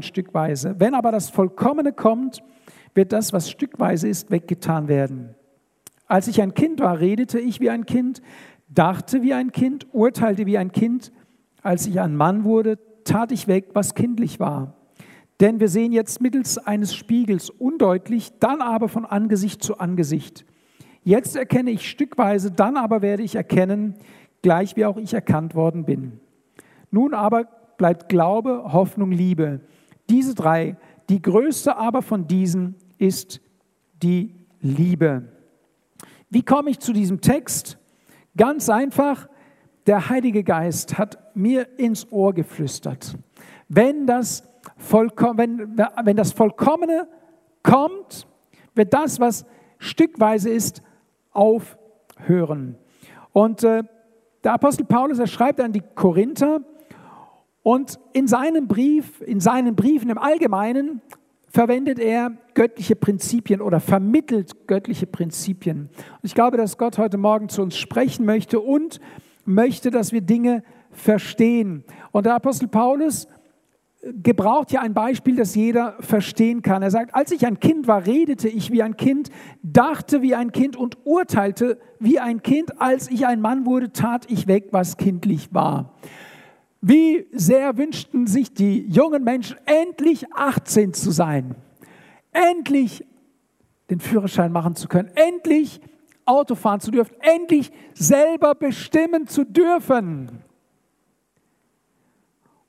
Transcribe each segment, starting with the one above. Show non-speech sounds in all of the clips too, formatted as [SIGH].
stückweise. Wenn aber das Vollkommene kommt, wird das, was stückweise ist, weggetan werden. Als ich ein Kind war, redete ich wie ein Kind, dachte wie ein Kind, urteilte wie ein Kind. Als ich ein Mann wurde, tat ich weg, was kindlich war. Denn wir sehen jetzt mittels eines Spiegels undeutlich, dann aber von Angesicht zu Angesicht. Jetzt erkenne ich stückweise, dann aber werde ich erkennen, gleich wie auch ich erkannt worden bin. Nun aber bleibt Glaube, Hoffnung, Liebe. Diese drei, die größte aber von diesen ist die Liebe. Wie komme ich zu diesem Text? Ganz einfach, der Heilige Geist hat mir ins Ohr geflüstert. Wenn das, Vollkom wenn, wenn das Vollkommene kommt, wird das, was stückweise ist, aufhören. Und äh, der Apostel Paulus, er schreibt an die Korinther und in seinem Brief, in seinen Briefen im Allgemeinen verwendet er göttliche Prinzipien oder vermittelt göttliche Prinzipien. Und ich glaube, dass Gott heute Morgen zu uns sprechen möchte und möchte, dass wir Dinge verstehen. Und der Apostel Paulus gebraucht ja ein Beispiel, das jeder verstehen kann. Er sagt, als ich ein Kind war, redete ich wie ein Kind, dachte wie ein Kind und urteilte wie ein Kind. Als ich ein Mann wurde, tat ich weg, was kindlich war. Wie sehr wünschten sich die jungen Menschen, endlich 18 zu sein, endlich den Führerschein machen zu können, endlich Auto fahren zu dürfen, endlich selber bestimmen zu dürfen.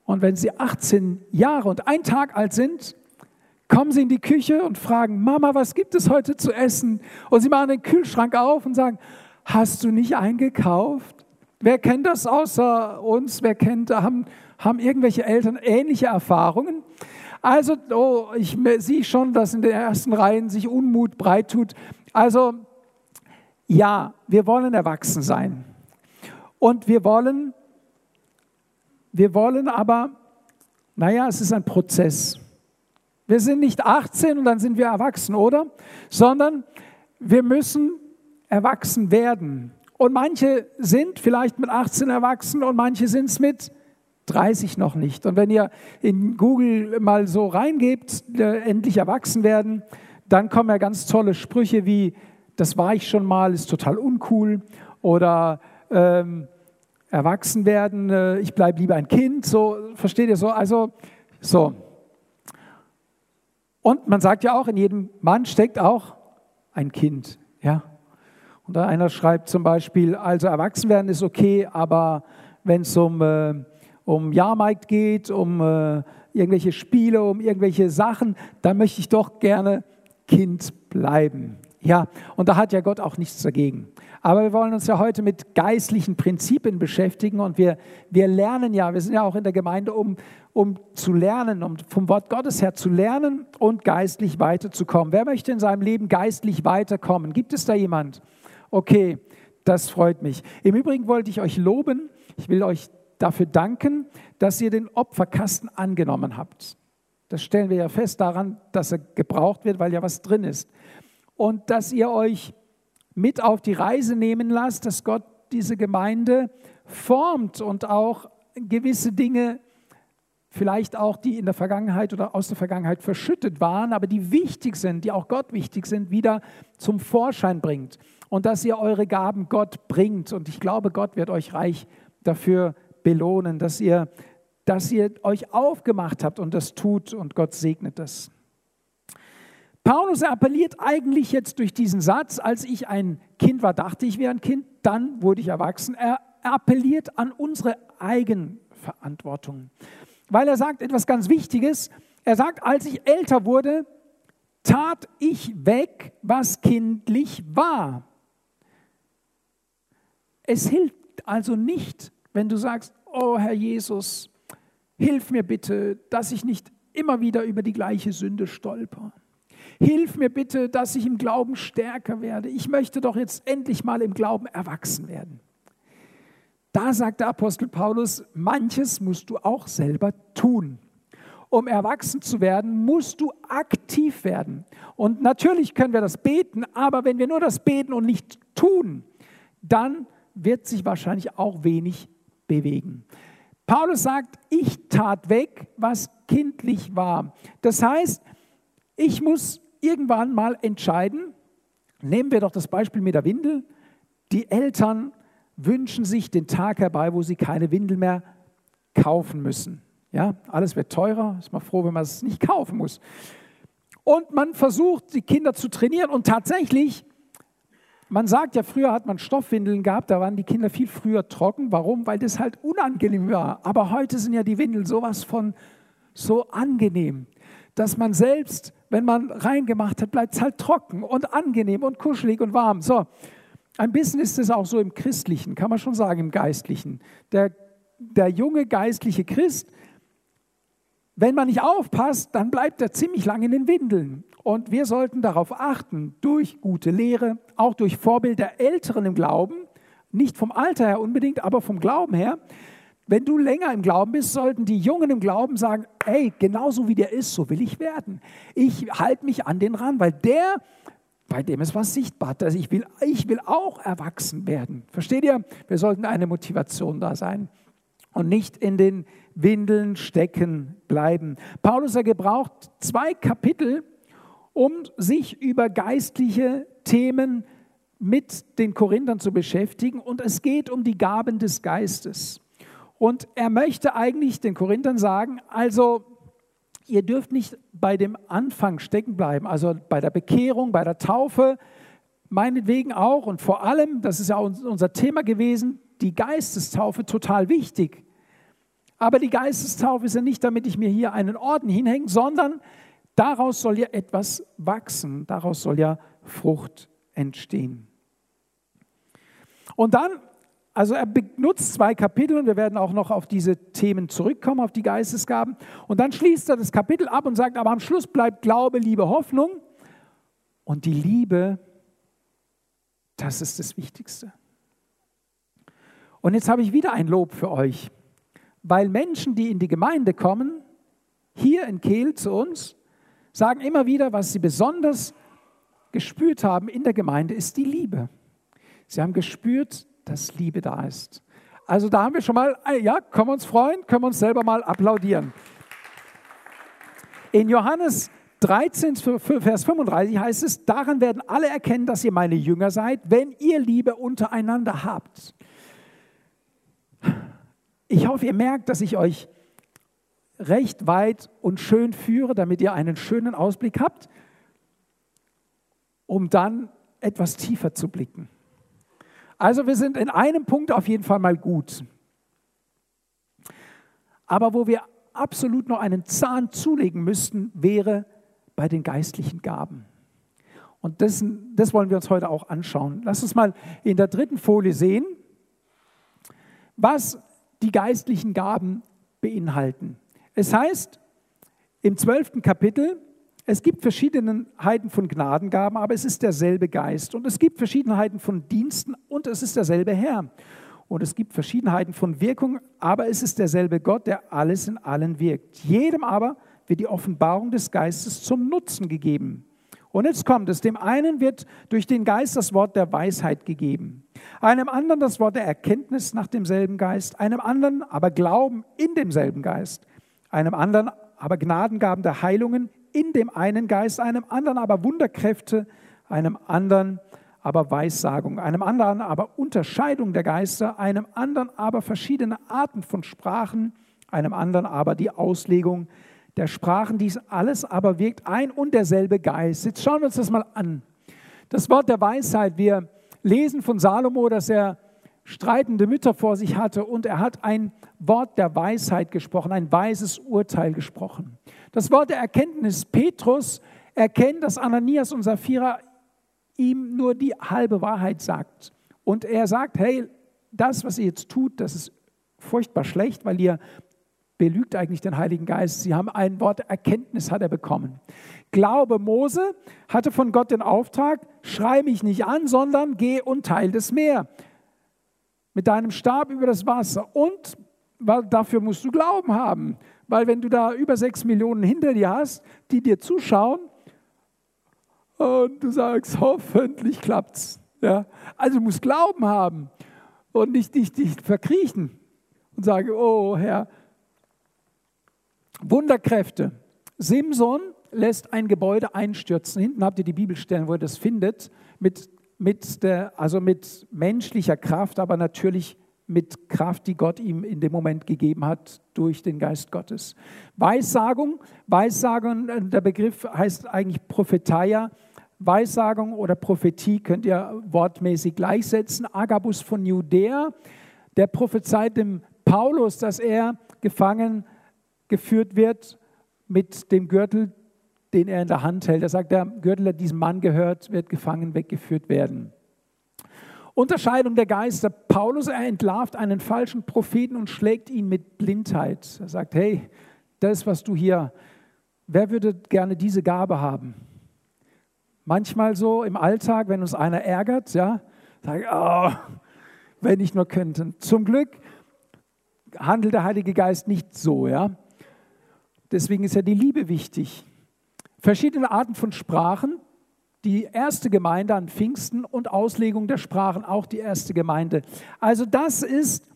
Und wenn sie 18 Jahre und ein Tag alt sind, kommen sie in die Küche und fragen, Mama, was gibt es heute zu essen? Und sie machen den Kühlschrank auf und sagen, hast du nicht eingekauft? Wer kennt das außer uns? Wer kennt, haben, haben irgendwelche Eltern ähnliche Erfahrungen? Also, oh, ich sehe schon, dass in den ersten Reihen sich Unmut breit tut. Also, ja, wir wollen erwachsen sein. Und wir wollen, wir wollen aber, naja, es ist ein Prozess. Wir sind nicht 18 und dann sind wir erwachsen, oder? Sondern wir müssen erwachsen werden. Und manche sind vielleicht mit 18 erwachsen und manche sind es mit 30 noch nicht. Und wenn ihr in Google mal so reingebt, äh, endlich erwachsen werden, dann kommen ja ganz tolle Sprüche wie, das war ich schon mal, ist total uncool. Oder ähm, erwachsen werden, äh, ich bleibe lieber ein Kind. So, versteht ihr so? Also, so. Und man sagt ja auch, in jedem Mann steckt auch ein Kind. Ja, und einer schreibt zum Beispiel, also erwachsen werden ist okay, aber wenn es um, äh, um Jahrmarkt geht, um äh, irgendwelche Spiele, um irgendwelche Sachen, dann möchte ich doch gerne Kind bleiben. Ja, und da hat ja Gott auch nichts dagegen. Aber wir wollen uns ja heute mit geistlichen Prinzipien beschäftigen und wir, wir lernen ja, wir sind ja auch in der Gemeinde, um, um zu lernen, um vom Wort Gottes her zu lernen und geistlich weiterzukommen. Wer möchte in seinem Leben geistlich weiterkommen? Gibt es da jemand? Okay, das freut mich. Im Übrigen wollte ich euch loben. Ich will euch dafür danken, dass ihr den Opferkasten angenommen habt. Das stellen wir ja fest daran, dass er gebraucht wird, weil ja was drin ist. Und dass ihr euch mit auf die Reise nehmen lasst, dass Gott diese Gemeinde formt und auch gewisse Dinge, vielleicht auch die in der Vergangenheit oder aus der Vergangenheit verschüttet waren, aber die wichtig sind, die auch Gott wichtig sind, wieder zum Vorschein bringt und dass ihr eure Gaben Gott bringt. Und ich glaube, Gott wird euch reich dafür belohnen, dass ihr, dass ihr euch aufgemacht habt und das tut und Gott segnet das. Paulus appelliert eigentlich jetzt durch diesen Satz, als ich ein Kind war, dachte ich wäre ein Kind, dann wurde ich erwachsen. Er appelliert an unsere Eigenverantwortung, weil er sagt etwas ganz Wichtiges. Er sagt, als ich älter wurde, tat ich weg, was kindlich war. Es hilft also nicht, wenn du sagst, oh Herr Jesus, hilf mir bitte, dass ich nicht immer wieder über die gleiche Sünde stolper. Hilf mir bitte, dass ich im Glauben stärker werde. Ich möchte doch jetzt endlich mal im Glauben erwachsen werden. Da sagt der Apostel Paulus, manches musst du auch selber tun. Um erwachsen zu werden, musst du aktiv werden. Und natürlich können wir das beten, aber wenn wir nur das beten und nicht tun, dann wird sich wahrscheinlich auch wenig bewegen. Paulus sagt, ich tat weg, was kindlich war. Das heißt, ich muss irgendwann mal entscheiden, nehmen wir doch das Beispiel mit der Windel, die Eltern wünschen sich den Tag herbei, wo sie keine Windel mehr kaufen müssen. Ja, alles wird teurer, ist man froh, wenn man es nicht kaufen muss. Und man versucht, die Kinder zu trainieren und tatsächlich man sagt ja, früher hat man Stoffwindeln gehabt, da waren die Kinder viel früher trocken. Warum? Weil das halt unangenehm war. Aber heute sind ja die Windeln sowas von so angenehm, dass man selbst, wenn man reingemacht hat, bleibt es halt trocken und angenehm und kuschelig und warm. So, ein bisschen ist es auch so im Christlichen, kann man schon sagen, im Geistlichen. Der, der junge geistliche Christ, wenn man nicht aufpasst, dann bleibt er ziemlich lange in den Windeln. Und wir sollten darauf achten, durch gute Lehre, auch durch Vorbild der Älteren im Glauben, nicht vom Alter her unbedingt, aber vom Glauben her, wenn du länger im Glauben bist, sollten die Jungen im Glauben sagen, hey, genauso wie der ist, so will ich werden. Ich halte mich an den ran, weil der, bei dem ist was sichtbar. Also ich will, ich will auch erwachsen werden. Versteht ihr? Wir sollten eine Motivation da sein und nicht in den Windeln stecken bleiben. Paulus, er gebraucht zwei Kapitel, um sich über geistliche Themen mit den Korinthern zu beschäftigen. Und es geht um die Gaben des Geistes. Und er möchte eigentlich den Korinthern sagen, also ihr dürft nicht bei dem Anfang stecken bleiben, also bei der Bekehrung, bei der Taufe, meinetwegen auch und vor allem, das ist ja unser Thema gewesen, die Geistestaufe total wichtig. Aber die Geistestaufe ist ja nicht, damit ich mir hier einen Orden hinhänge, sondern Daraus soll ja etwas wachsen, daraus soll ja Frucht entstehen. Und dann, also er benutzt zwei Kapitel und wir werden auch noch auf diese Themen zurückkommen, auf die Geistesgaben. Und dann schließt er das Kapitel ab und sagt, aber am Schluss bleibt Glaube, Liebe, Hoffnung. Und die Liebe, das ist das Wichtigste. Und jetzt habe ich wieder ein Lob für euch, weil Menschen, die in die Gemeinde kommen, hier in Kehl zu uns, sagen immer wieder, was sie besonders gespürt haben in der Gemeinde, ist die Liebe. Sie haben gespürt, dass Liebe da ist. Also da haben wir schon mal, äh, ja, können wir uns freuen, können wir uns selber mal applaudieren. In Johannes 13, Vers 35 heißt es, daran werden alle erkennen, dass ihr meine Jünger seid, wenn ihr Liebe untereinander habt. Ich hoffe, ihr merkt, dass ich euch recht weit und schön führe, damit ihr einen schönen Ausblick habt, um dann etwas tiefer zu blicken. Also wir sind in einem Punkt auf jeden Fall mal gut. Aber wo wir absolut noch einen Zahn zulegen müssten, wäre bei den geistlichen Gaben. Und das, das wollen wir uns heute auch anschauen. Lass uns mal in der dritten Folie sehen, was die geistlichen Gaben beinhalten. Es heißt im zwölften Kapitel, es gibt Verschiedenheiten von Gnadengaben, aber es ist derselbe Geist. Und es gibt Verschiedenheiten von Diensten und es ist derselbe Herr. Und es gibt Verschiedenheiten von Wirkung, aber es ist derselbe Gott, der alles in allen wirkt. Jedem aber wird die Offenbarung des Geistes zum Nutzen gegeben. Und jetzt kommt es, dem einen wird durch den Geist das Wort der Weisheit gegeben, einem anderen das Wort der Erkenntnis nach demselben Geist, einem anderen aber Glauben in demselben Geist, einem anderen aber Gnadengaben der Heilungen in dem einen Geist, einem anderen aber Wunderkräfte, einem anderen aber Weissagung, einem anderen aber Unterscheidung der Geister, einem anderen aber verschiedene Arten von Sprachen, einem anderen aber die Auslegung der Sprachen. Dies alles aber wirkt ein und derselbe Geist. Jetzt schauen wir uns das mal an. Das Wort der Weisheit, wir lesen von Salomo, dass er streitende Mütter vor sich hatte und er hat ein Wort der Weisheit gesprochen, ein weises Urteil gesprochen. Das Wort der Erkenntnis, Petrus erkennt, dass Ananias und Sapphira ihm nur die halbe Wahrheit sagt. Und er sagt, hey, das, was ihr jetzt tut, das ist furchtbar schlecht, weil ihr belügt eigentlich den Heiligen Geist. Sie haben ein Wort Erkenntnis, hat er bekommen. Glaube Mose hatte von Gott den Auftrag, schrei mich nicht an, sondern geh und teil das Meer mit deinem Stab über das Wasser. Und dafür musst du Glauben haben, weil wenn du da über sechs Millionen hinter dir hast, die dir zuschauen, und du sagst, hoffentlich klappt's. Ja? Also du musst Glauben haben und nicht dich, dich verkriechen und sage, oh Herr, Wunderkräfte. Simson lässt ein Gebäude einstürzen. Hinten habt ihr die Bibelstellen, wo ihr das findet, mit, mit, der, also mit menschlicher Kraft, aber natürlich mit Kraft, die Gott ihm in dem Moment gegeben hat durch den Geist Gottes. Weissagung, Weissagung, der Begriff heißt eigentlich Prophetia. Weissagung oder Prophetie könnt ihr wortmäßig gleichsetzen. Agabus von Judäa, der prophezeit dem Paulus, dass er gefangen geführt wird mit dem Gürtel, den er in der Hand hält. Er sagt, der Gürtel, der diesem Mann gehört, wird gefangen weggeführt werden. Unterscheidung der Geister. Paulus, er entlarvt einen falschen Propheten und schlägt ihn mit Blindheit. Er sagt, hey, das, was du hier, wer würde gerne diese Gabe haben? Manchmal so im Alltag, wenn uns einer ärgert, ja, sage oh, wenn ich nur könnte. Zum Glück handelt der Heilige Geist nicht so, ja. Deswegen ist ja die Liebe wichtig. Verschiedene Arten von Sprachen, die erste Gemeinde an Pfingsten und Auslegung der Sprachen, auch die erste Gemeinde. Also das ist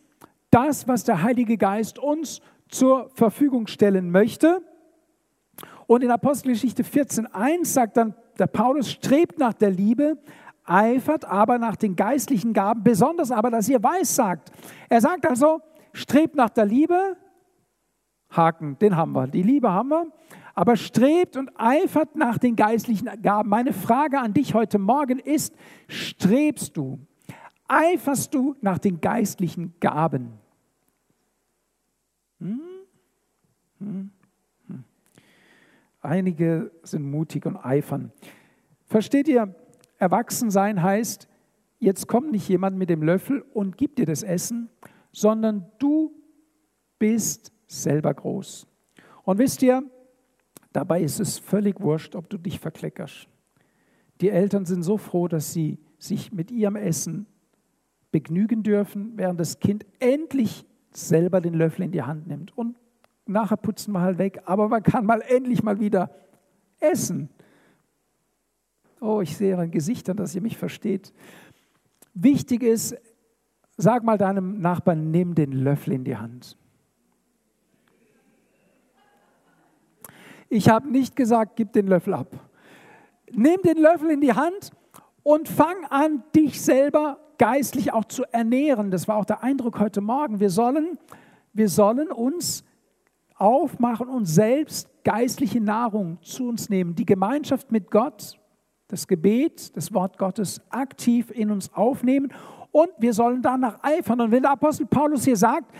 das, was der Heilige Geist uns zur Verfügung stellen möchte. Und in Apostelgeschichte 14.1 sagt dann der Paulus, strebt nach der Liebe, eifert aber nach den geistlichen Gaben, besonders aber, dass ihr weiß sagt. Er sagt also, strebt nach der Liebe, Haken, den haben wir, die Liebe haben wir, aber strebt und eifert nach den geistlichen Gaben. Meine Frage an dich heute Morgen ist, strebst du, eiferst du nach den geistlichen Gaben? Hm? Hm? Hm. Einige sind mutig und eifern. Versteht ihr, Erwachsensein heißt, jetzt kommt nicht jemand mit dem Löffel und gibt dir das Essen, sondern du bist selber groß. Und wisst ihr, Dabei ist es völlig wurscht, ob du dich verkleckerst. Die Eltern sind so froh, dass sie sich mit ihrem Essen begnügen dürfen, während das Kind endlich selber den Löffel in die Hand nimmt. Und nachher putzen wir halt weg, aber man kann mal endlich mal wieder essen. Oh, ich sehe an Gesichtern, dass ihr mich versteht. Wichtig ist, sag mal deinem Nachbarn, nimm den Löffel in die Hand. Ich habe nicht gesagt, gib den Löffel ab. Nimm den Löffel in die Hand und fang an, dich selber geistlich auch zu ernähren. Das war auch der Eindruck heute Morgen. Wir sollen, wir sollen uns aufmachen und selbst geistliche Nahrung zu uns nehmen. Die Gemeinschaft mit Gott, das Gebet, das Wort Gottes aktiv in uns aufnehmen und wir sollen danach eifern. Und wenn der Apostel Paulus hier sagt,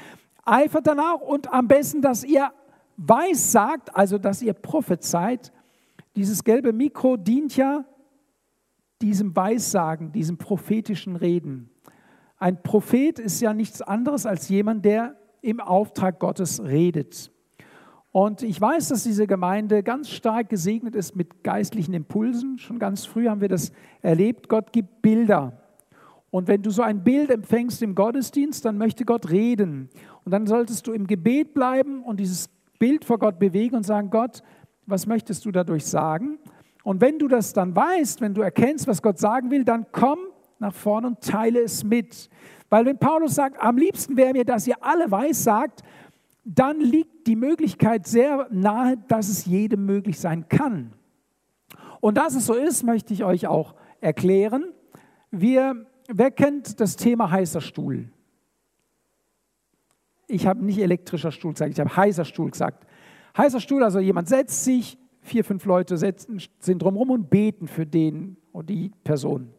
eifert danach und am besten, dass ihr weiß sagt, also dass ihr prophezeit, dieses gelbe Mikro dient ja diesem Weissagen, diesem prophetischen Reden. Ein Prophet ist ja nichts anderes als jemand, der im Auftrag Gottes redet. Und ich weiß, dass diese Gemeinde ganz stark gesegnet ist mit geistlichen Impulsen. Schon ganz früh haben wir das erlebt. Gott gibt Bilder. Und wenn du so ein Bild empfängst im Gottesdienst, dann möchte Gott reden. Und dann solltest du im Gebet bleiben und dieses Bild vor Gott bewegen und sagen, Gott, was möchtest du dadurch sagen? Und wenn du das dann weißt, wenn du erkennst, was Gott sagen will, dann komm nach vorne und teile es mit. Weil wenn Paulus sagt, am liebsten wäre mir, dass ihr alle weiß sagt, dann liegt die Möglichkeit sehr nahe, dass es jedem möglich sein kann. Und dass es so ist, möchte ich euch auch erklären. Wir, wer kennt das Thema heißer Stuhl? Ich habe nicht elektrischer Stuhl gesagt, ich habe heißer Stuhl gesagt. Heißer Stuhl, also jemand setzt sich, vier, fünf Leute setzen, sind drumherum und beten für den oder die Person.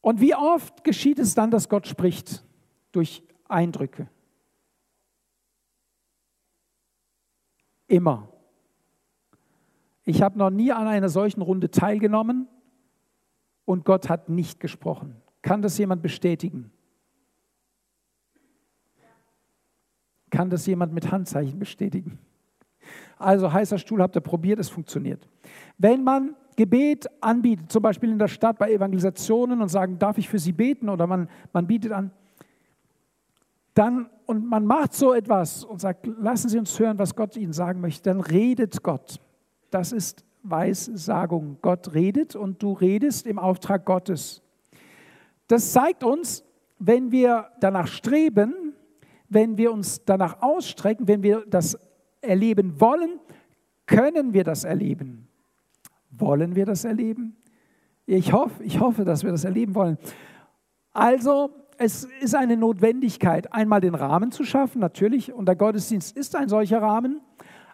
Und wie oft geschieht es dann, dass Gott spricht durch Eindrücke? Immer. Ich habe noch nie an einer solchen Runde teilgenommen und Gott hat nicht gesprochen. Kann das jemand bestätigen? Kann das jemand mit Handzeichen bestätigen? Also heißer Stuhl habt ihr probiert, es funktioniert. Wenn man Gebet anbietet, zum Beispiel in der Stadt bei Evangelisationen und sagen, darf ich für Sie beten oder man, man bietet an, dann und man macht so etwas und sagt, lassen Sie uns hören, was Gott Ihnen sagen möchte, dann redet Gott. Das ist Weissagung. Gott redet und du redest im Auftrag Gottes. Das zeigt uns, wenn wir danach streben, wenn wir uns danach ausstrecken, wenn wir das erleben wollen, können wir das erleben. Wollen wir das erleben? Ich hoffe, ich hoffe, dass wir das erleben wollen. Also, es ist eine Notwendigkeit, einmal den Rahmen zu schaffen, natürlich, und der Gottesdienst ist ein solcher Rahmen,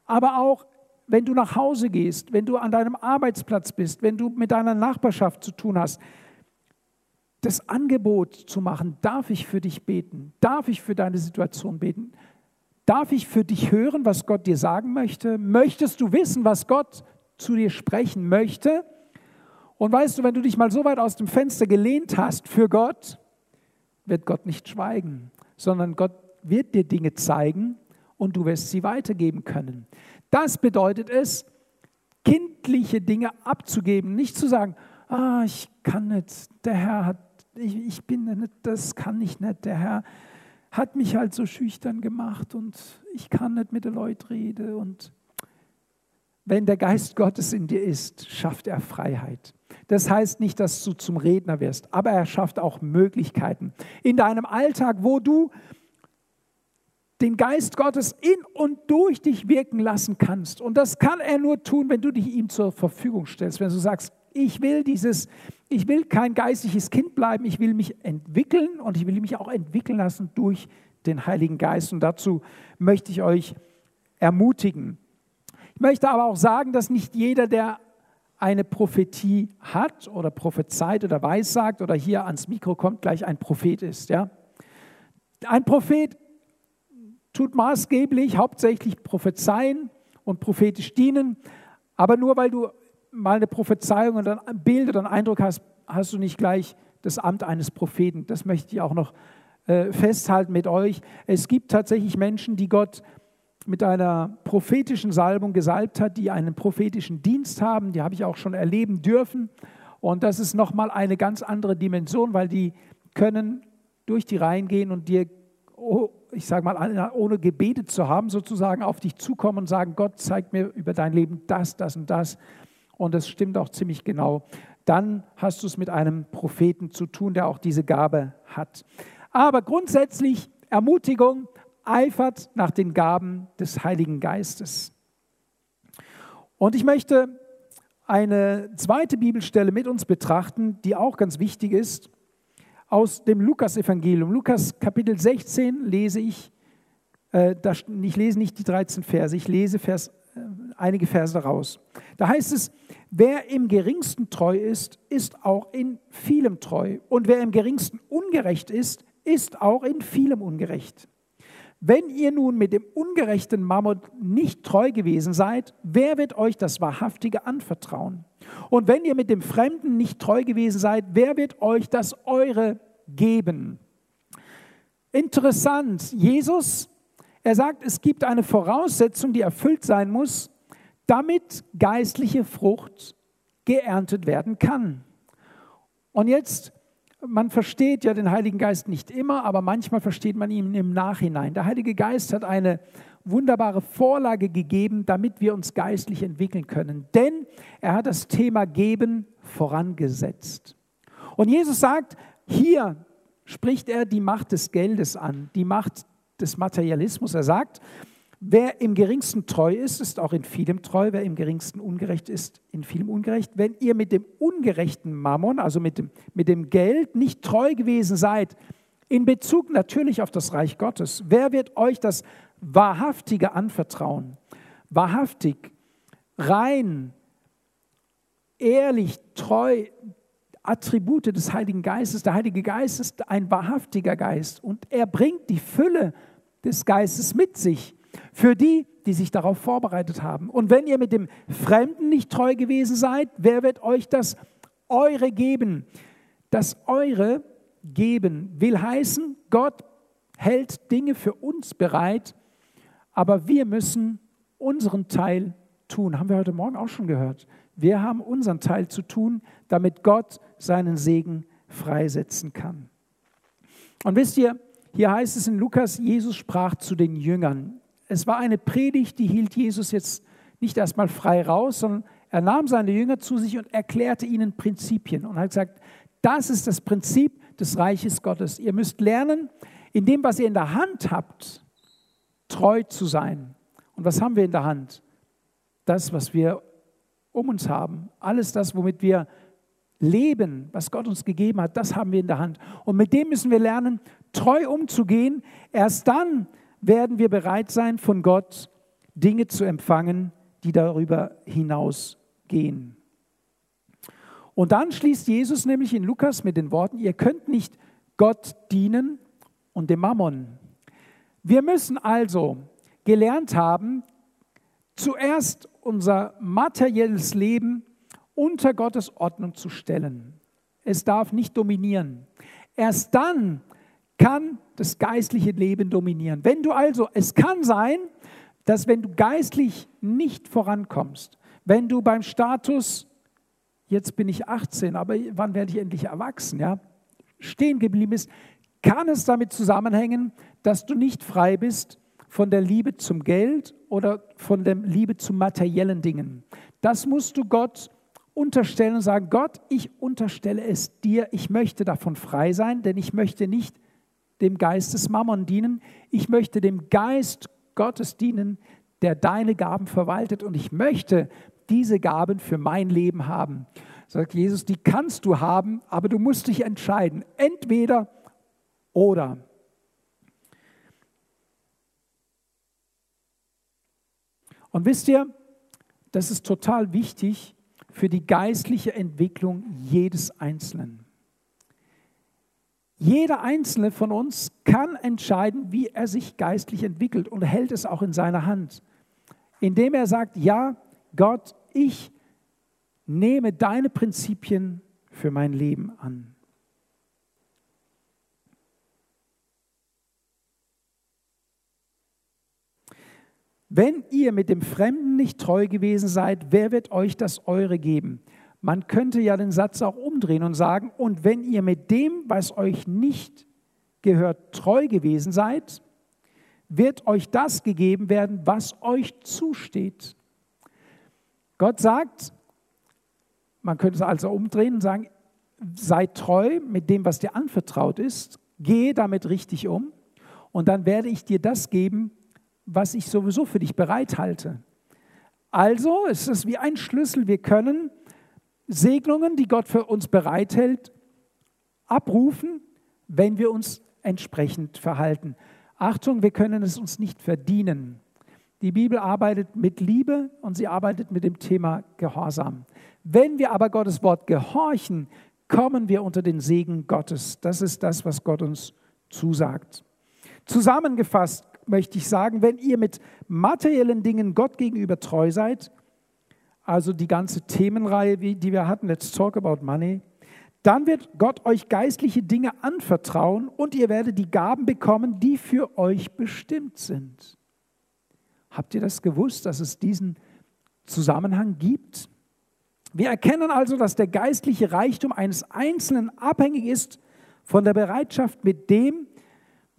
aber auch, wenn du nach Hause gehst, wenn du an deinem Arbeitsplatz bist, wenn du mit deiner Nachbarschaft zu tun hast, das Angebot zu machen, darf ich für dich beten, darf ich für deine Situation beten, darf ich für dich hören, was Gott dir sagen möchte, möchtest du wissen, was Gott zu dir sprechen möchte? Und weißt du, wenn du dich mal so weit aus dem Fenster gelehnt hast für Gott, wird Gott nicht schweigen, sondern Gott wird dir Dinge zeigen und du wirst sie weitergeben können. Das bedeutet es, kindliche Dinge abzugeben, nicht zu sagen, ah, ich kann nicht, der Herr hat, ich, ich bin nicht, das kann ich nicht, der Herr hat mich halt so schüchtern gemacht und ich kann nicht mit den Leuten reden und wenn der Geist Gottes in dir ist, schafft er Freiheit. Das heißt nicht, dass du zum Redner wirst, aber er schafft auch Möglichkeiten in deinem Alltag, wo du den Geist Gottes in und durch dich wirken lassen kannst. Und das kann er nur tun, wenn du dich ihm zur Verfügung stellst. Wenn du sagst, ich will dieses, ich will kein geistliches Kind bleiben, ich will mich entwickeln und ich will mich auch entwickeln lassen durch den Heiligen Geist. Und dazu möchte ich euch ermutigen. Ich möchte aber auch sagen, dass nicht jeder, der eine Prophetie hat oder prophezeit oder weissagt oder hier ans Mikro kommt, gleich ein Prophet ist. Ja? Ein Prophet tut maßgeblich hauptsächlich prophezeien und prophetisch dienen, aber nur weil du mal eine Prophezeiung oder ein Bild oder einen Eindruck hast, hast du nicht gleich das Amt eines Propheten. Das möchte ich auch noch äh, festhalten mit euch. Es gibt tatsächlich Menschen, die Gott mit einer prophetischen Salbung gesalbt hat, die einen prophetischen Dienst haben. Die habe ich auch schon erleben dürfen. Und das ist nochmal eine ganz andere Dimension, weil die können durch die Reihen gehen und dir, oh, ich sage mal, ohne gebetet zu haben, sozusagen auf dich zukommen und sagen, Gott zeigt mir über dein Leben das, das und das. Und das stimmt auch ziemlich genau. Dann hast du es mit einem Propheten zu tun, der auch diese Gabe hat. Aber grundsätzlich Ermutigung, eifert nach den Gaben des Heiligen Geistes. Und ich möchte eine zweite Bibelstelle mit uns betrachten, die auch ganz wichtig ist, aus dem Lukas-Evangelium. Lukas Kapitel 16 lese ich, äh, ich lese nicht die 13 Verse, ich lese Vers, einige Verse daraus. Da heißt es, wer im geringsten treu ist, ist auch in vielem treu. Und wer im geringsten ungerecht ist, ist auch in vielem ungerecht. Wenn ihr nun mit dem ungerechten Mammon nicht treu gewesen seid, wer wird euch das Wahrhaftige anvertrauen? Und wenn ihr mit dem Fremden nicht treu gewesen seid, wer wird euch das Eure geben? Interessant, Jesus, er sagt, es gibt eine Voraussetzung, die erfüllt sein muss, damit geistliche Frucht geerntet werden kann. Und jetzt man versteht ja den Heiligen Geist nicht immer, aber manchmal versteht man ihn im Nachhinein. Der Heilige Geist hat eine wunderbare Vorlage gegeben, damit wir uns geistlich entwickeln können. Denn er hat das Thema Geben vorangesetzt. Und Jesus sagt, hier spricht er die Macht des Geldes an, die Macht des Materialismus. Er sagt, Wer im geringsten treu ist, ist auch in vielem treu. Wer im geringsten ungerecht ist, in vielem ungerecht. Wenn ihr mit dem ungerechten Mammon, also mit dem, mit dem Geld, nicht treu gewesen seid, in Bezug natürlich auf das Reich Gottes, wer wird euch das Wahrhaftige anvertrauen? Wahrhaftig, rein, ehrlich, treu, Attribute des Heiligen Geistes. Der Heilige Geist ist ein wahrhaftiger Geist und er bringt die Fülle des Geistes mit sich für die, die sich darauf vorbereitet haben. Und wenn ihr mit dem Fremden nicht treu gewesen seid, wer wird euch das Eure geben? Das Eure geben will heißen, Gott hält Dinge für uns bereit, aber wir müssen unseren Teil tun. Haben wir heute Morgen auch schon gehört. Wir haben unseren Teil zu tun, damit Gott seinen Segen freisetzen kann. Und wisst ihr, hier heißt es in Lukas, Jesus sprach zu den Jüngern. Es war eine Predigt, die hielt Jesus jetzt nicht erstmal frei raus, sondern er nahm seine Jünger zu sich und erklärte ihnen Prinzipien und hat gesagt, das ist das Prinzip des Reiches Gottes. Ihr müsst lernen, in dem, was ihr in der Hand habt, treu zu sein. Und was haben wir in der Hand? Das, was wir um uns haben. Alles das, womit wir leben, was Gott uns gegeben hat, das haben wir in der Hand. Und mit dem müssen wir lernen, treu umzugehen. Erst dann werden wir bereit sein, von Gott Dinge zu empfangen, die darüber hinausgehen. Und dann schließt Jesus nämlich in Lukas mit den Worten, ihr könnt nicht Gott dienen und dem Mammon. Wir müssen also gelernt haben, zuerst unser materielles Leben unter Gottes Ordnung zu stellen. Es darf nicht dominieren. Erst dann kann das geistliche Leben dominieren. Wenn du also, es kann sein, dass wenn du geistlich nicht vorankommst, wenn du beim Status, jetzt bin ich 18, aber wann werde ich endlich erwachsen, ja, stehen geblieben bist, kann es damit zusammenhängen, dass du nicht frei bist von der Liebe zum Geld oder von der Liebe zu materiellen Dingen. Das musst du Gott unterstellen und sagen, Gott, ich unterstelle es dir, ich möchte davon frei sein, denn ich möchte nicht dem Geist des Mammon dienen, ich möchte dem Geist Gottes dienen, der deine Gaben verwaltet und ich möchte diese Gaben für mein Leben haben. Sagt Jesus, die kannst du haben, aber du musst dich entscheiden, entweder oder. Und wisst ihr, das ist total wichtig für die geistliche Entwicklung jedes Einzelnen. Jeder Einzelne von uns kann entscheiden, wie er sich geistlich entwickelt und hält es auch in seiner Hand, indem er sagt, ja, Gott, ich nehme deine Prinzipien für mein Leben an. Wenn ihr mit dem Fremden nicht treu gewesen seid, wer wird euch das Eure geben? Man könnte ja den Satz auch umdrehen und sagen, und wenn ihr mit dem, was euch nicht gehört, treu gewesen seid, wird euch das gegeben werden, was euch zusteht. Gott sagt, man könnte es also umdrehen und sagen, sei treu mit dem, was dir anvertraut ist, gehe damit richtig um und dann werde ich dir das geben, was ich sowieso für dich bereithalte. Also ist es wie ein Schlüssel. Wir können Segnungen, die Gott für uns bereithält, abrufen, wenn wir uns entsprechend verhalten. Achtung, wir können es uns nicht verdienen. Die Bibel arbeitet mit Liebe und sie arbeitet mit dem Thema Gehorsam. Wenn wir aber Gottes Wort gehorchen, kommen wir unter den Segen Gottes. Das ist das, was Gott uns zusagt. Zusammengefasst möchte ich sagen, wenn ihr mit materiellen Dingen Gott gegenüber treu seid, also die ganze Themenreihe, die wir hatten, Let's Talk About Money, dann wird Gott euch geistliche Dinge anvertrauen und ihr werdet die Gaben bekommen, die für euch bestimmt sind. Habt ihr das gewusst, dass es diesen Zusammenhang gibt? Wir erkennen also, dass der geistliche Reichtum eines Einzelnen abhängig ist von der Bereitschaft, mit dem,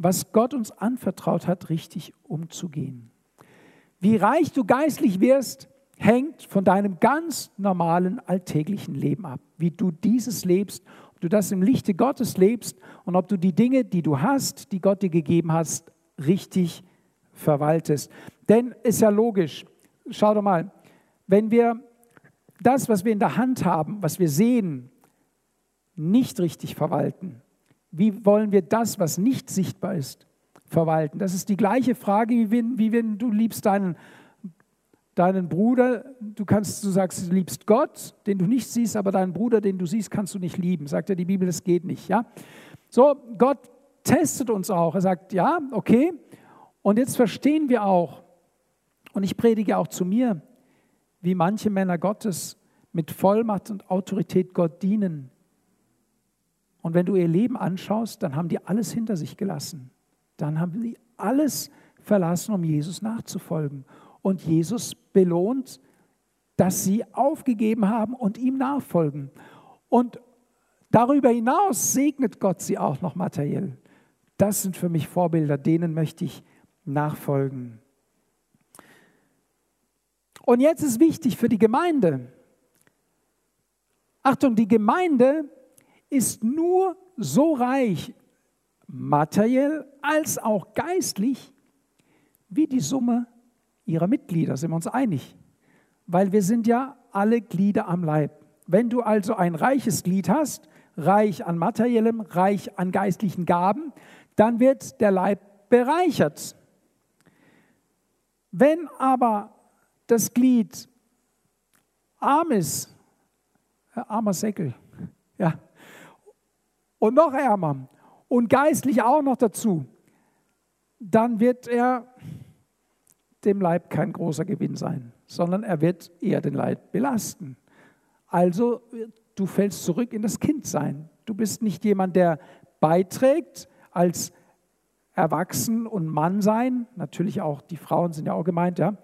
was Gott uns anvertraut hat, richtig umzugehen. Wie reich du geistlich wirst, hängt von deinem ganz normalen alltäglichen Leben ab. Wie du dieses lebst, ob du das im Lichte Gottes lebst und ob du die Dinge, die du hast, die Gott dir gegeben hat, richtig verwaltest. Denn ist ja logisch, schau doch mal, wenn wir das, was wir in der Hand haben, was wir sehen, nicht richtig verwalten, wie wollen wir das, was nicht sichtbar ist, verwalten? Das ist die gleiche Frage, wie wenn, wie wenn du liebst deinen, deinen Bruder, du kannst, du sagst, du liebst Gott, den du nicht siehst, aber deinen Bruder, den du siehst, kannst du nicht lieben. Sagt ja die Bibel, das geht nicht. Ja? So, Gott testet uns auch. Er sagt, ja, okay. Und jetzt verstehen wir auch, und ich predige auch zu mir, wie manche Männer Gottes mit Vollmacht und Autorität Gott dienen und wenn du ihr Leben anschaust, dann haben die alles hinter sich gelassen. Dann haben die alles verlassen, um Jesus nachzufolgen. Und Jesus belohnt, dass sie aufgegeben haben und ihm nachfolgen. Und darüber hinaus segnet Gott sie auch noch materiell. Das sind für mich Vorbilder, denen möchte ich nachfolgen. Und jetzt ist wichtig für die Gemeinde. Achtung, die Gemeinde ist nur so reich, materiell als auch geistlich, wie die Summe ihrer Mitglieder, sind wir uns einig. Weil wir sind ja alle Glieder am Leib. Wenn du also ein reiches Glied hast, reich an materiellem, reich an geistlichen Gaben, dann wird der Leib bereichert. Wenn aber das Glied arm ist, armer Säckel, ja, und noch ärmer und geistlich auch noch dazu, dann wird er dem Leib kein großer Gewinn sein, sondern er wird eher den Leib belasten. Also du fällst zurück in das Kindsein. Du bist nicht jemand, der beiträgt als Erwachsen und Mann sein, natürlich auch die Frauen sind ja auch gemeint, ja,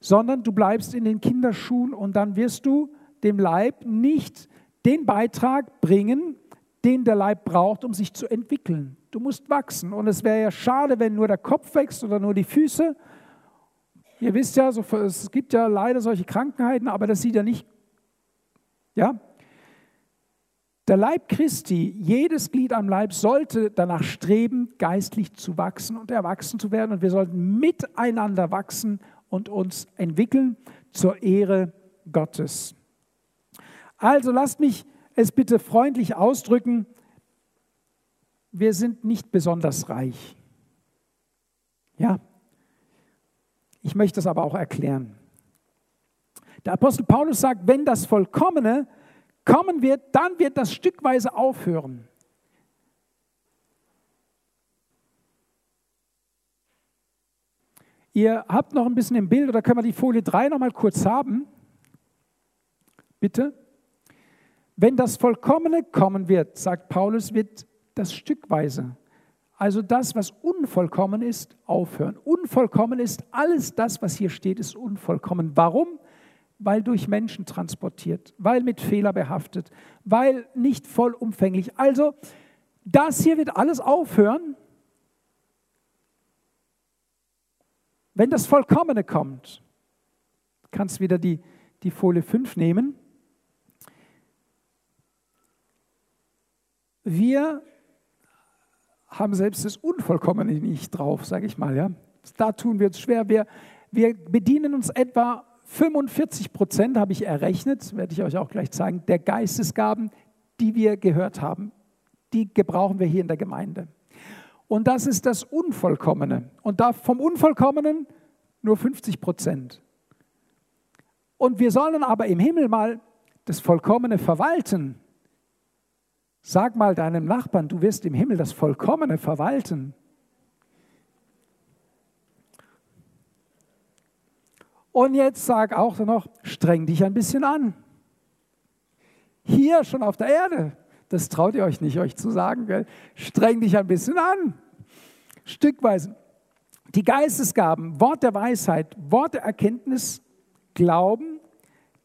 sondern du bleibst in den Kinderschuhen und dann wirst du dem Leib nicht den Beitrag bringen, den der Leib braucht, um sich zu entwickeln. Du musst wachsen und es wäre ja schade, wenn nur der Kopf wächst oder nur die Füße. Ihr wisst ja, es gibt ja leider solche Krankheiten, aber das sieht ja nicht, ja, der Leib Christi, jedes Glied am Leib sollte danach streben, geistlich zu wachsen und erwachsen zu werden. Und wir sollten miteinander wachsen und uns entwickeln zur Ehre Gottes. Also lasst mich es bitte freundlich ausdrücken. Wir sind nicht besonders reich. Ja, ich möchte es aber auch erklären. Der Apostel Paulus sagt, wenn das Vollkommene kommen wird, dann wird das stückweise aufhören. Ihr habt noch ein bisschen im Bild, oder können wir die Folie 3 noch mal kurz haben? Bitte. Wenn das Vollkommene kommen wird, sagt Paulus, wird das stückweise, also das, was unvollkommen ist, aufhören. Unvollkommen ist alles das, was hier steht, ist unvollkommen. Warum? weil durch Menschen transportiert, weil mit Fehler behaftet, weil nicht vollumfänglich. Also das hier wird alles aufhören, wenn das Vollkommene kommt. Du kannst wieder die, die Folie 5 nehmen. Wir haben selbst das Unvollkommene nicht drauf, sage ich mal. Ja? Da tun wir es schwer. Wir, wir bedienen uns etwa 45 Prozent habe ich errechnet, werde ich euch auch gleich zeigen, der Geistesgaben, die wir gehört haben, die gebrauchen wir hier in der Gemeinde. Und das ist das Unvollkommene. Und da vom Unvollkommenen nur 50 Prozent. Und wir sollen aber im Himmel mal das Vollkommene verwalten. Sag mal deinem Nachbarn, du wirst im Himmel das Vollkommene verwalten. Und jetzt sag auch noch, streng dich ein bisschen an. Hier schon auf der Erde, das traut ihr euch nicht, euch zu sagen, gell? streng dich ein bisschen an. Stückweise. Die Geistesgaben, Wort der Weisheit, Wort der Erkenntnis, Glauben,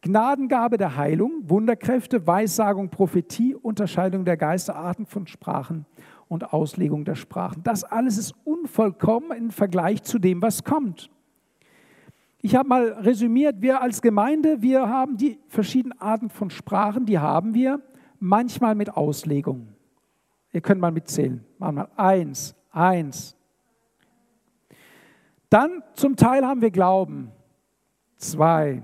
Gnadengabe der Heilung, Wunderkräfte, Weissagung, Prophetie, Unterscheidung der Geister, Arten von Sprachen und Auslegung der Sprachen. Das alles ist unvollkommen im Vergleich zu dem, was kommt. Ich habe mal resümiert, wir als Gemeinde, wir haben die verschiedenen Arten von Sprachen, die haben wir, manchmal mit Auslegung. Ihr könnt mal mitzählen. Machen wir eins, eins. Dann zum Teil haben wir Glauben. Zwei.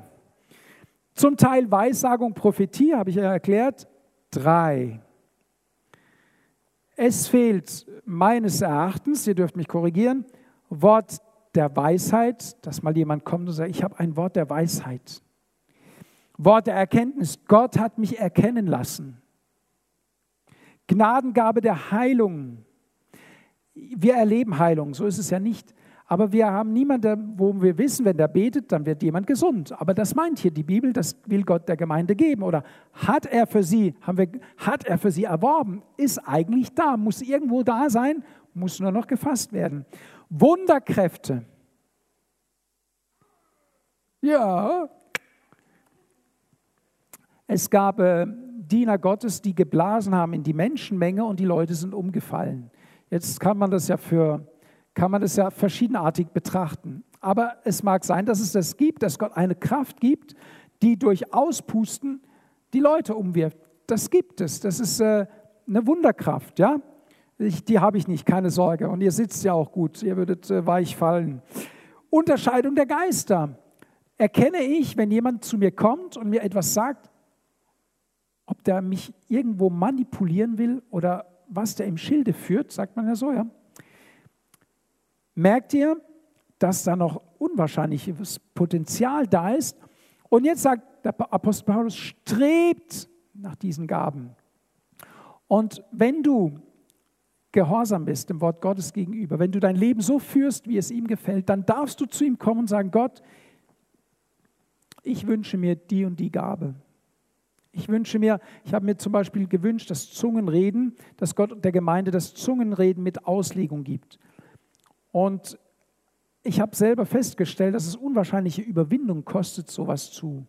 Zum Teil Weissagung, Prophetie, habe ich ja erklärt. Drei. Es fehlt meines Erachtens, ihr dürft mich korrigieren, Wort der Weisheit, dass mal jemand kommt und sagt, ich habe ein Wort der Weisheit. Wort der Erkenntnis, Gott hat mich erkennen lassen. Gnadengabe der Heilung. Wir erleben Heilung, so ist es ja nicht. Aber wir haben niemanden, wo wir wissen, wenn der betet, dann wird jemand gesund. Aber das meint hier die Bibel, das will Gott der Gemeinde geben. Oder hat er für sie, haben wir, hat er für sie erworben, ist eigentlich da, muss irgendwo da sein, muss nur noch gefasst werden. Wunderkräfte. Ja. Es gab äh, Diener Gottes, die geblasen haben in die Menschenmenge und die Leute sind umgefallen. Jetzt kann man das ja für kann man das ja verschiedenartig betrachten. Aber es mag sein, dass es das gibt, dass Gott eine Kraft gibt, die durch Auspusten die Leute umwirft. Das gibt es. Das ist äh, eine Wunderkraft, ja? Ich, die habe ich nicht, keine Sorge. Und ihr sitzt ja auch gut, ihr würdet äh, weich fallen. Unterscheidung der Geister. Erkenne ich, wenn jemand zu mir kommt und mir etwas sagt, ob der mich irgendwo manipulieren will oder was der im Schilde führt, sagt man ja so, ja. Merkt ihr, dass da noch unwahrscheinliches Potenzial da ist? Und jetzt sagt der Apostel Paulus, strebt nach diesen Gaben. Und wenn du gehorsam bist dem Wort Gottes gegenüber, wenn du dein Leben so führst, wie es ihm gefällt, dann darfst du zu ihm kommen und sagen, Gott, ich wünsche mir die und die Gabe. Ich wünsche mir, ich habe mir zum Beispiel gewünscht, dass Zungenreden, dass Gott der Gemeinde das Zungenreden mit Auslegung gibt. Und ich habe selber festgestellt, dass es unwahrscheinliche Überwindung kostet, sowas zu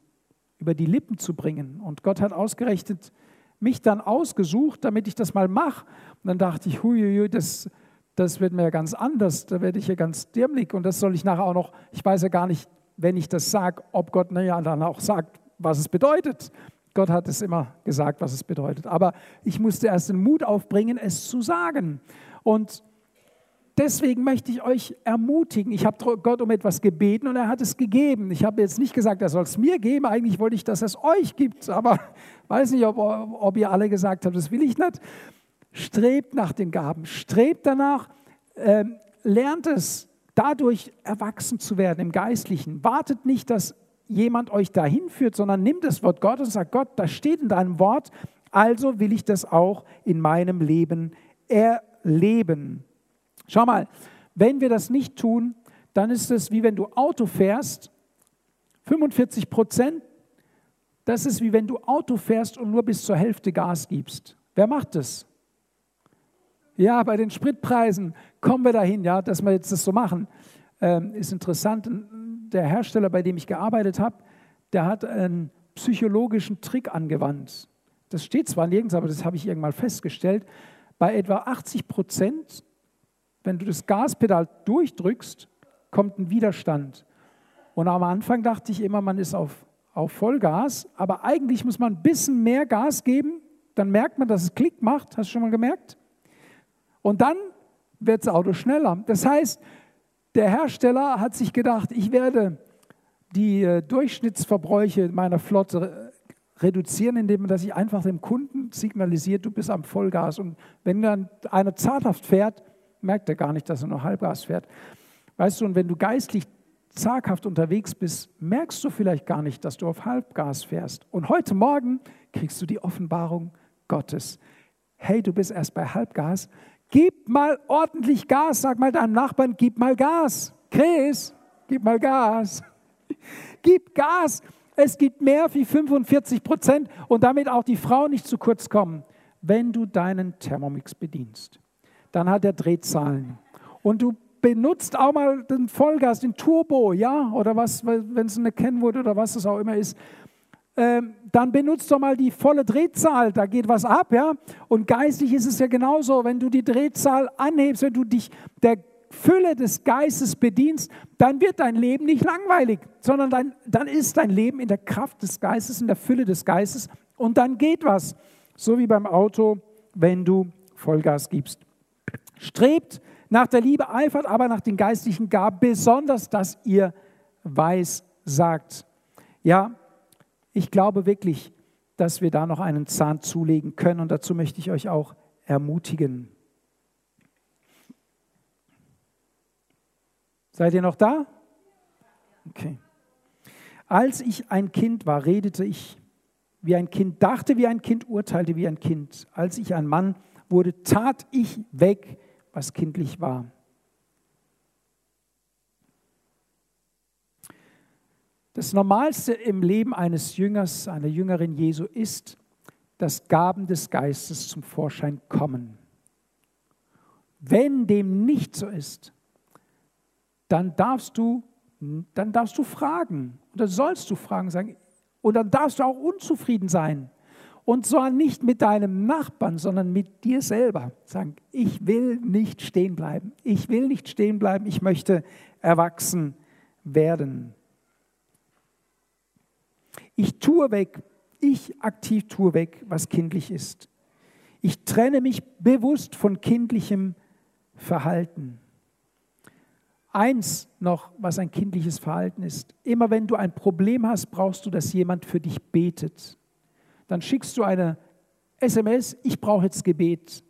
über die Lippen zu bringen. Und Gott hat ausgerechnet mich dann ausgesucht, damit ich das mal mache. Und dann dachte ich, huiuiui, das, das wird mir ja ganz anders, da werde ich ja ganz dämlich und das soll ich nachher auch noch, ich weiß ja gar nicht, wenn ich das sage, ob Gott naja, dann auch sagt, was es bedeutet. Gott hat es immer gesagt, was es bedeutet. Aber ich musste erst den Mut aufbringen, es zu sagen. Und deswegen möchte ich euch ermutigen. Ich habe Gott um etwas gebeten und er hat es gegeben. Ich habe jetzt nicht gesagt, er soll es mir geben. Eigentlich wollte ich, dass es euch gibt. Aber [LAUGHS] weiß nicht, ob, ob ihr alle gesagt habt, das will ich nicht. Strebt nach den Gaben. Strebt danach. Äh, lernt es, dadurch erwachsen zu werden im Geistlichen. Wartet nicht, dass jemand euch dahin führt, sondern nimmt das Wort Gottes und sagt, Gott, das steht in deinem Wort, also will ich das auch in meinem Leben erleben. Schau mal, wenn wir das nicht tun, dann ist es wie wenn du Auto fährst, 45 Prozent, das ist wie wenn du Auto fährst und nur bis zur Hälfte Gas gibst. Wer macht das? Ja, bei den Spritpreisen kommen wir dahin, ja, dass wir jetzt das so machen. Ähm, ist interessant der Hersteller, bei dem ich gearbeitet habe, der hat einen psychologischen Trick angewandt. Das steht zwar nirgends, aber das habe ich irgendwann festgestellt. Bei etwa 80 Prozent, wenn du das Gaspedal durchdrückst, kommt ein Widerstand. Und am Anfang dachte ich immer, man ist auf, auf Vollgas, aber eigentlich muss man ein bisschen mehr Gas geben, dann merkt man, dass es Klick macht. Hast du schon mal gemerkt? Und dann wird das Auto schneller. Das heißt, der Hersteller hat sich gedacht, ich werde die äh, Durchschnittsverbräuche meiner Flotte reduzieren, indem dass ich einfach dem Kunden signalisiert, du bist am Vollgas. Und wenn dann einer zaghaft fährt, merkt er gar nicht, dass er nur Halbgas fährt. Weißt du, und wenn du geistlich zaghaft unterwegs bist, merkst du vielleicht gar nicht, dass du auf Halbgas fährst. Und heute Morgen kriegst du die Offenbarung Gottes. Hey, du bist erst bei Halbgas, Gib mal ordentlich Gas. Sag mal deinem Nachbarn, gib mal Gas. Chris, gib mal Gas. [LAUGHS] Gib Gas. Es gibt mehr wie 45 Prozent und damit auch die Frau nicht zu kurz kommen. Wenn du deinen Thermomix bedienst, dann hat er Drehzahlen. Und du benutzt auch mal den Vollgas, den Turbo, ja, oder was, wenn es eine Kenwood oder was es auch immer ist ähm, dann benutzt doch mal die volle Drehzahl, da geht was ab, ja. Und geistlich ist es ja genauso, wenn du die Drehzahl anhebst, wenn du dich der Fülle des Geistes bedienst, dann wird dein Leben nicht langweilig, sondern dein, dann ist dein Leben in der Kraft des Geistes, in der Fülle des Geistes und dann geht was. So wie beim Auto, wenn du Vollgas gibst. Strebt nach der Liebe, eifert aber nach den geistlichen Gaben, besonders, dass ihr weiß sagt. Ja, ich glaube wirklich, dass wir da noch einen Zahn zulegen können und dazu möchte ich euch auch ermutigen. Seid ihr noch da? Okay. Als ich ein Kind war, redete ich wie ein Kind, dachte wie ein Kind, urteilte wie ein Kind. Als ich ein Mann wurde, tat ich weg, was kindlich war. Das Normalste im Leben eines Jüngers, einer Jüngerin Jesu ist, dass Gaben des Geistes zum Vorschein kommen. Wenn dem nicht so ist, dann darfst du, dann darfst du fragen oder sollst du fragen sagen und dann darfst du auch unzufrieden sein. Und zwar nicht mit deinem Nachbarn, sondern mit dir selber. Sagen, ich will nicht stehen bleiben. Ich will nicht stehen bleiben. Ich möchte erwachsen werden. Ich tue weg, ich aktiv tue weg, was kindlich ist. Ich trenne mich bewusst von kindlichem Verhalten. Eins noch, was ein kindliches Verhalten ist. Immer wenn du ein Problem hast, brauchst du, dass jemand für dich betet. Dann schickst du eine SMS, ich brauche jetzt Gebet.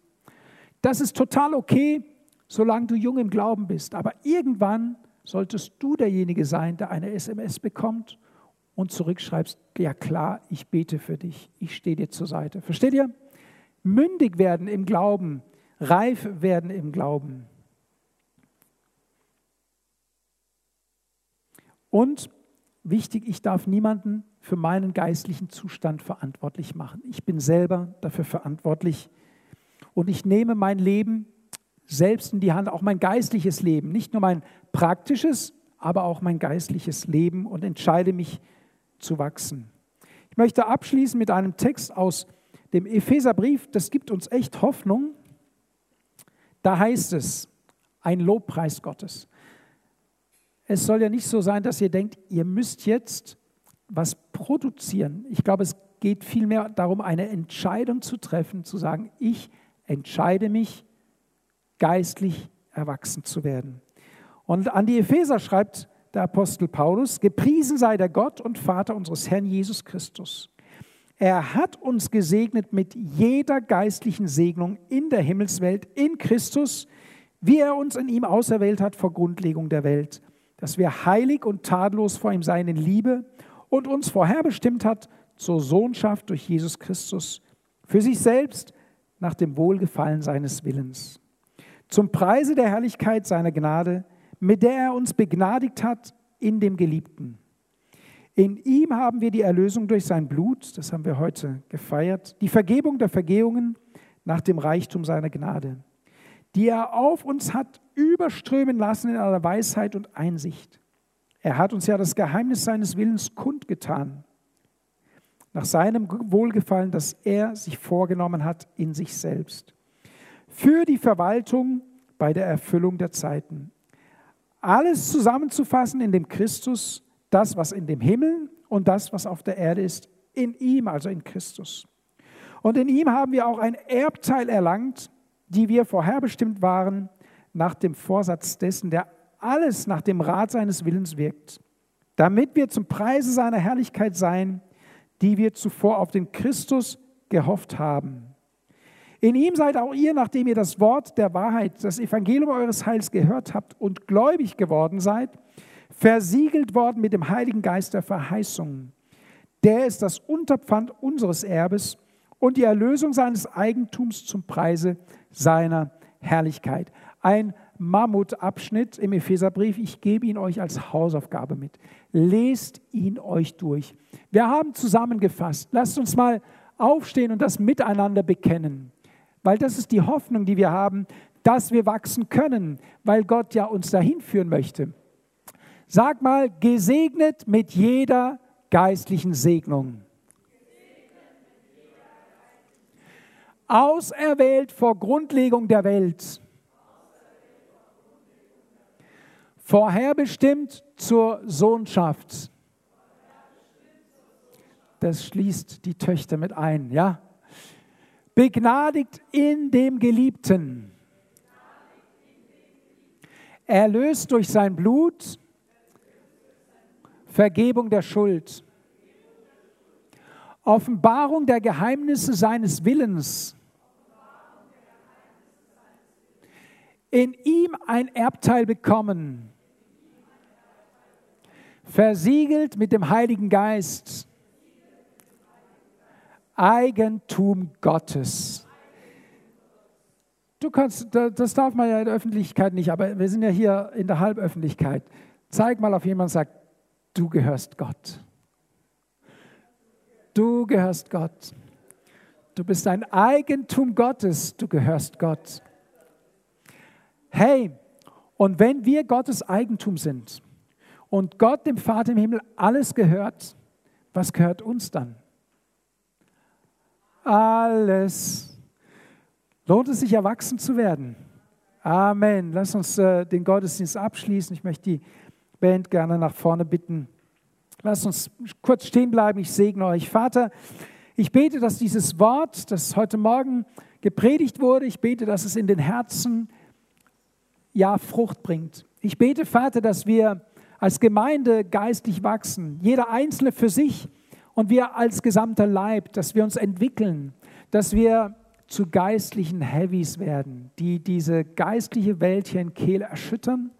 Das ist total okay, solange du jung im Glauben bist. Aber irgendwann solltest du derjenige sein, der eine SMS bekommt und zurückschreibst, ja klar, ich bete für dich, ich stehe dir zur Seite. Versteht ihr? Mündig werden im Glauben, reif werden im Glauben. Und wichtig, ich darf niemanden für meinen geistlichen Zustand verantwortlich machen. Ich bin selber dafür verantwortlich und ich nehme mein Leben selbst in die Hand, auch mein geistliches Leben, nicht nur mein praktisches, aber auch mein geistliches Leben und entscheide mich zu wachsen. Ich möchte abschließen mit einem Text aus dem Epheserbrief, das gibt uns echt Hoffnung. Da heißt es, ein Lobpreis Gottes. Es soll ja nicht so sein, dass ihr denkt, ihr müsst jetzt was produzieren. Ich glaube, es geht vielmehr darum, eine Entscheidung zu treffen, zu sagen, ich entscheide mich, geistlich erwachsen zu werden. Und an die Epheser schreibt der Apostel Paulus, gepriesen sei der Gott und Vater unseres Herrn Jesus Christus. Er hat uns gesegnet mit jeder geistlichen Segnung in der Himmelswelt in Christus, wie er uns in ihm auserwählt hat vor Grundlegung der Welt dass wir heilig und tadellos vor ihm seien in Liebe und uns vorherbestimmt hat zur Sohnschaft durch Jesus Christus, für sich selbst nach dem Wohlgefallen seines Willens. Zum Preise der Herrlichkeit seiner Gnade, mit der er uns begnadigt hat in dem Geliebten. In ihm haben wir die Erlösung durch sein Blut, das haben wir heute gefeiert, die Vergebung der Vergehungen nach dem Reichtum seiner Gnade die er auf uns hat überströmen lassen in aller Weisheit und Einsicht. Er hat uns ja das Geheimnis seines Willens kundgetan, nach seinem Wohlgefallen, das er sich vorgenommen hat in sich selbst, für die Verwaltung bei der Erfüllung der Zeiten. Alles zusammenzufassen in dem Christus, das, was in dem Himmel und das, was auf der Erde ist, in ihm, also in Christus. Und in ihm haben wir auch ein Erbteil erlangt, die wir vorherbestimmt waren, nach dem Vorsatz dessen, der alles nach dem Rat seines Willens wirkt, damit wir zum Preise seiner Herrlichkeit seien, die wir zuvor auf den Christus gehofft haben. In ihm seid auch ihr, nachdem ihr das Wort der Wahrheit, das Evangelium eures Heils gehört habt und gläubig geworden seid, versiegelt worden mit dem Heiligen Geist der Verheißung. Der ist das Unterpfand unseres Erbes und die Erlösung seines Eigentums zum Preise seiner Herrlichkeit. Ein Mammutabschnitt im Epheserbrief. Ich gebe ihn euch als Hausaufgabe mit. Lest ihn euch durch. Wir haben zusammengefasst. Lasst uns mal aufstehen und das miteinander bekennen. Weil das ist die Hoffnung, die wir haben, dass wir wachsen können, weil Gott ja uns dahin führen möchte. Sag mal, gesegnet mit jeder geistlichen Segnung. Auserwählt vor Grundlegung der Welt. Vorherbestimmt zur Sohnschaft. Das schließt die Töchter mit ein, ja? Begnadigt in dem Geliebten. Erlöst durch sein Blut. Vergebung der Schuld. Offenbarung der Geheimnisse seines Willens. in ihm ein Erbteil bekommen, versiegelt mit dem Heiligen Geist, Eigentum Gottes. Du kannst, das darf man ja in der Öffentlichkeit nicht, aber wir sind ja hier in der Halböffentlichkeit. Zeig mal auf jemanden und sag, du gehörst Gott. Du gehörst Gott. Du bist ein Eigentum Gottes, du gehörst Gott. Hey, und wenn wir Gottes Eigentum sind und Gott, dem Vater im Himmel, alles gehört, was gehört uns dann? Alles. Lohnt es sich, erwachsen zu werden? Amen. Lass uns äh, den Gottesdienst abschließen. Ich möchte die Band gerne nach vorne bitten. Lass uns kurz stehen bleiben. Ich segne euch. Vater, ich bete, dass dieses Wort, das heute Morgen gepredigt wurde. Ich bete, dass es in den Herzen ja Frucht bringt. Ich bete, Vater, dass wir als Gemeinde geistlich wachsen, jeder Einzelne für sich und wir als gesamter Leib, dass wir uns entwickeln, dass wir zu geistlichen Heavies werden, die diese geistliche Welt hier in Kehl erschüttern,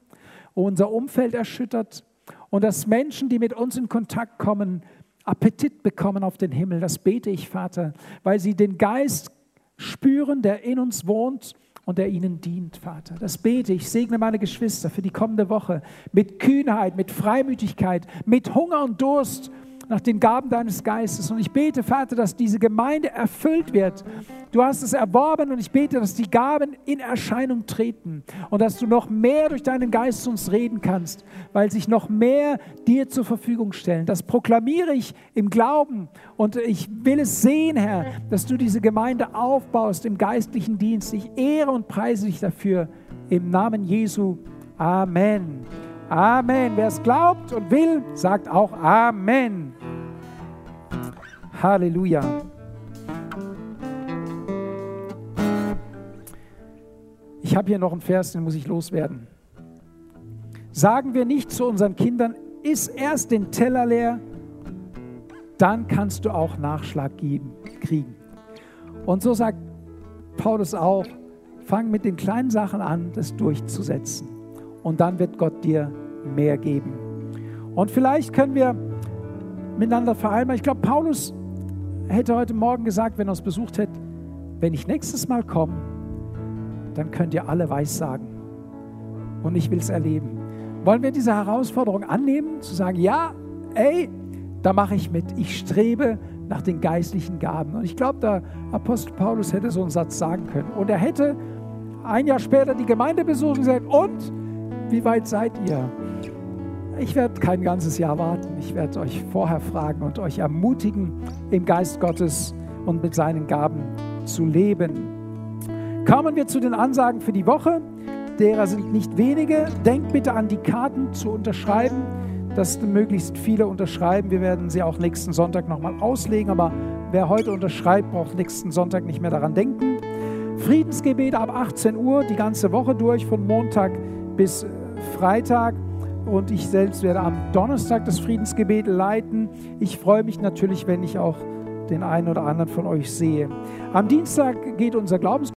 unser Umfeld erschüttert und dass Menschen, die mit uns in Kontakt kommen, Appetit bekommen auf den Himmel. Das bete ich, Vater, weil sie den Geist spüren, der in uns wohnt und der ihnen dient, Vater. Das bete ich. Segne meine Geschwister für die kommende Woche mit Kühnheit, mit Freimütigkeit, mit Hunger und Durst nach den Gaben deines Geistes. Und ich bete, Vater, dass diese Gemeinde erfüllt wird. Du hast es erworben und ich bete, dass die Gaben in Erscheinung treten und dass du noch mehr durch deinen Geist zu uns reden kannst, weil sich noch mehr dir zur Verfügung stellen. Das proklamiere ich im Glauben und ich will es sehen, Herr, dass du diese Gemeinde aufbaust im geistlichen Dienst. Ich ehre und preise dich dafür im Namen Jesu. Amen. Amen. Wer es glaubt und will, sagt auch Amen. Halleluja. Ich habe hier noch einen Vers, den muss ich loswerden. Sagen wir nicht zu unseren Kindern, iss erst den Teller leer, dann kannst du auch Nachschlag geben, kriegen. Und so sagt Paulus auch, fang mit den kleinen Sachen an, das durchzusetzen und dann wird Gott dir mehr geben. Und vielleicht können wir miteinander vereinbaren. Ich glaube, Paulus hätte heute Morgen gesagt, wenn er uns besucht hätte, wenn ich nächstes Mal komme, dann könnt ihr alle Weissagen. Und ich will es erleben. Wollen wir diese Herausforderung annehmen, zu sagen, ja, ey, da mache ich mit. Ich strebe nach den geistlichen Gaben. Und ich glaube, der Apostel Paulus hätte so einen Satz sagen können. Und er hätte ein Jahr später die Gemeinde besucht und gesagt, und wie weit seid ihr? Ich werde kein ganzes Jahr warten. Ich werde euch vorher fragen und euch ermutigen, im Geist Gottes und mit seinen Gaben zu leben. Kommen wir zu den Ansagen für die Woche. Derer sind nicht wenige. Denkt bitte an die Karten zu unterschreiben, dass möglichst viele unterschreiben. Wir werden sie auch nächsten Sonntag nochmal auslegen, aber wer heute unterschreibt, braucht nächsten Sonntag nicht mehr daran denken. Friedensgebete ab 18 Uhr die ganze Woche durch, von Montag bis Freitag und ich selbst werde am Donnerstag das Friedensgebet leiten. Ich freue mich natürlich, wenn ich auch den einen oder anderen von euch sehe. Am Dienstag geht unser Glaubens